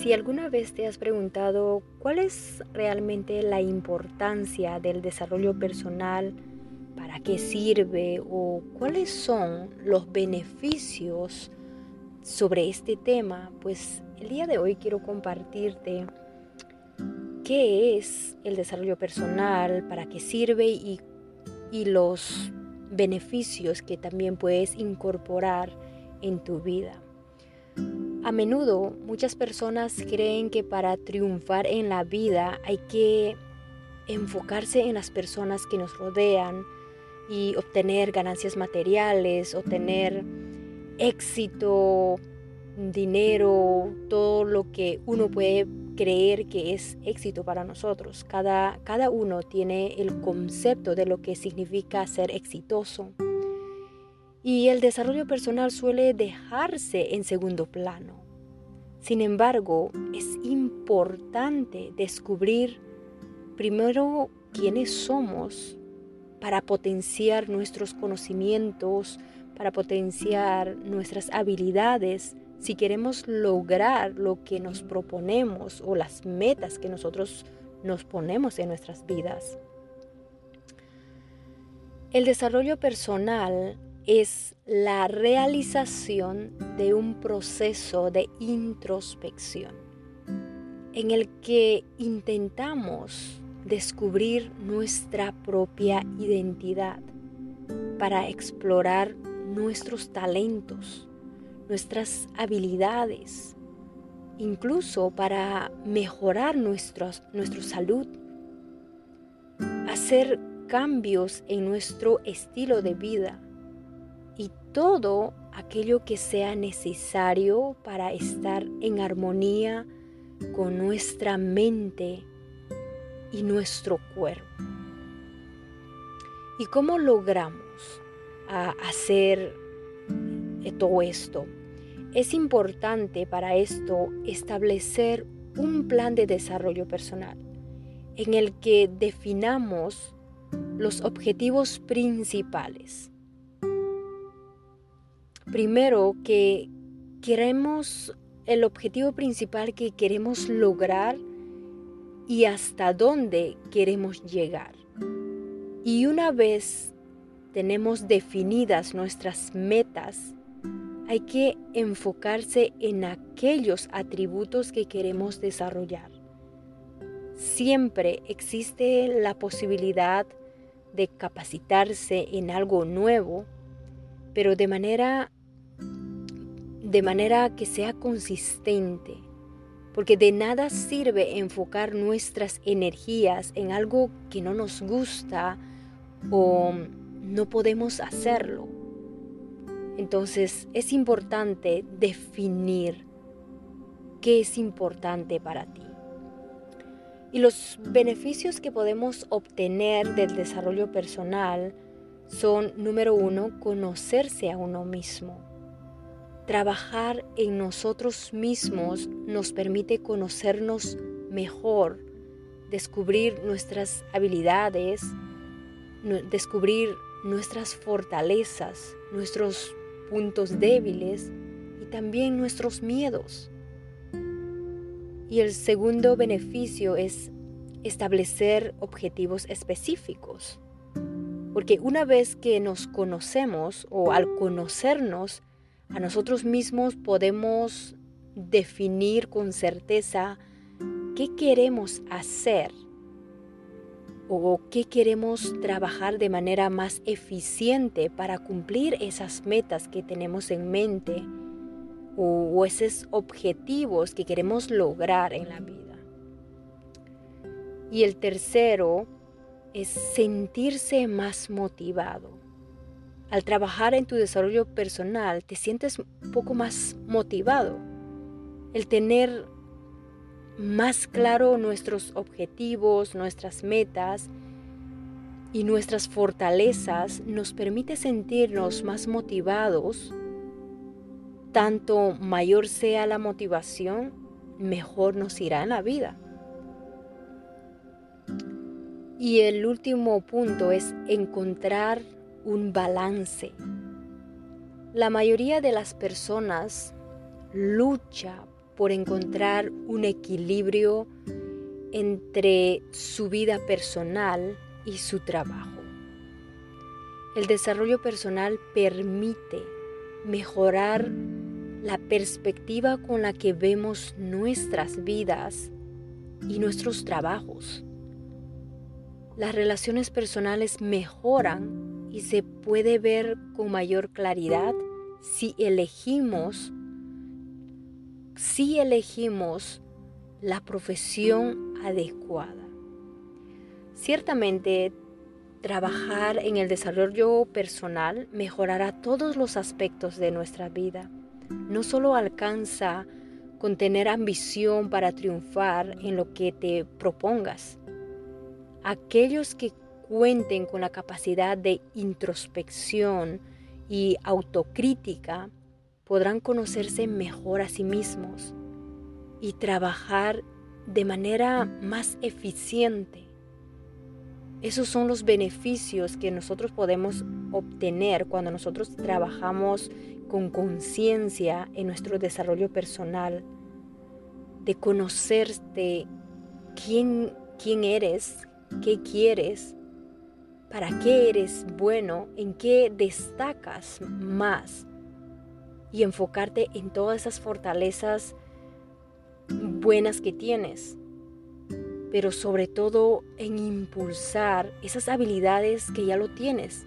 Si alguna vez te has preguntado cuál es realmente la importancia del desarrollo personal, para qué sirve o cuáles son los beneficios sobre este tema, pues el día de hoy quiero compartirte qué es el desarrollo personal, para qué sirve y, y los beneficios que también puedes incorporar en tu vida. A menudo muchas personas creen que para triunfar en la vida hay que enfocarse en las personas que nos rodean y obtener ganancias materiales, obtener éxito, dinero, todo lo que uno puede creer que es éxito para nosotros. Cada, cada uno tiene el concepto de lo que significa ser exitoso. Y el desarrollo personal suele dejarse en segundo plano. Sin embargo, es importante descubrir primero quiénes somos para potenciar nuestros conocimientos, para potenciar nuestras habilidades, si queremos lograr lo que nos proponemos o las metas que nosotros nos ponemos en nuestras vidas. El desarrollo personal es la realización de un proceso de introspección en el que intentamos descubrir nuestra propia identidad para explorar nuestros talentos, nuestras habilidades, incluso para mejorar nuestra salud, hacer cambios en nuestro estilo de vida y todo aquello que sea necesario para estar en armonía con nuestra mente y nuestro cuerpo. ¿Y cómo logramos hacer todo esto? Es importante para esto establecer un plan de desarrollo personal en el que definamos los objetivos principales. Primero, que queremos el objetivo principal que queremos lograr y hasta dónde queremos llegar. Y una vez tenemos definidas nuestras metas, hay que enfocarse en aquellos atributos que queremos desarrollar. Siempre existe la posibilidad de capacitarse en algo nuevo, pero de manera de manera que sea consistente, porque de nada sirve enfocar nuestras energías en algo que no nos gusta o no podemos hacerlo. Entonces es importante definir qué es importante para ti. Y los beneficios que podemos obtener del desarrollo personal son, número uno, conocerse a uno mismo. Trabajar en nosotros mismos nos permite conocernos mejor, descubrir nuestras habilidades, descubrir nuestras fortalezas, nuestros puntos débiles y también nuestros miedos. Y el segundo beneficio es establecer objetivos específicos. Porque una vez que nos conocemos o al conocernos a nosotros mismos podemos definir con certeza qué queremos hacer o qué queremos trabajar de manera más eficiente para cumplir esas metas que tenemos en mente o, esos objetivos que queremos lograr en la vida. Y el tercero es sentirse más motivado. Al trabajar en tu desarrollo personal te sientes un poco más motivado. El tener más claro nuestros objetivos, nuestras metas y nuestras fortalezas nos permite sentirnos más motivados. Tanto mayor sea la motivación, mejor nos irá en la vida. Y el último punto es encontrar un balance. La mayoría de las personas lucha por encontrar un equilibrio entre su vida personal y su trabajo. El desarrollo personal permite mejorar la perspectiva con la que vemos nuestras vidas y nuestros trabajos. Las relaciones personales mejoran y se puede ver con mayor claridad si elegimos si elegimos la profesión adecuada. Ciertamente, trabajar en el desarrollo personal mejorará todos los aspectos de nuestra vida. No solo alcanza con tener ambición para triunfar en lo que te propongas. Aquellos que cuenten con la capacidad de introspección y autocrítica podrán conocerse mejor a sí mismos y trabajar de manera más eficiente. Esos son los beneficios que nosotros podemos obtener cuando nosotros trabajamos con conciencia en nuestro desarrollo personal, de conocerte quién, quién eres, qué quieres, para qué eres bueno, en qué destacas más y enfocarte en todas esas fortalezas buenas que tienes, pero sobre todo en impulsar esas habilidades que ya lo tienes.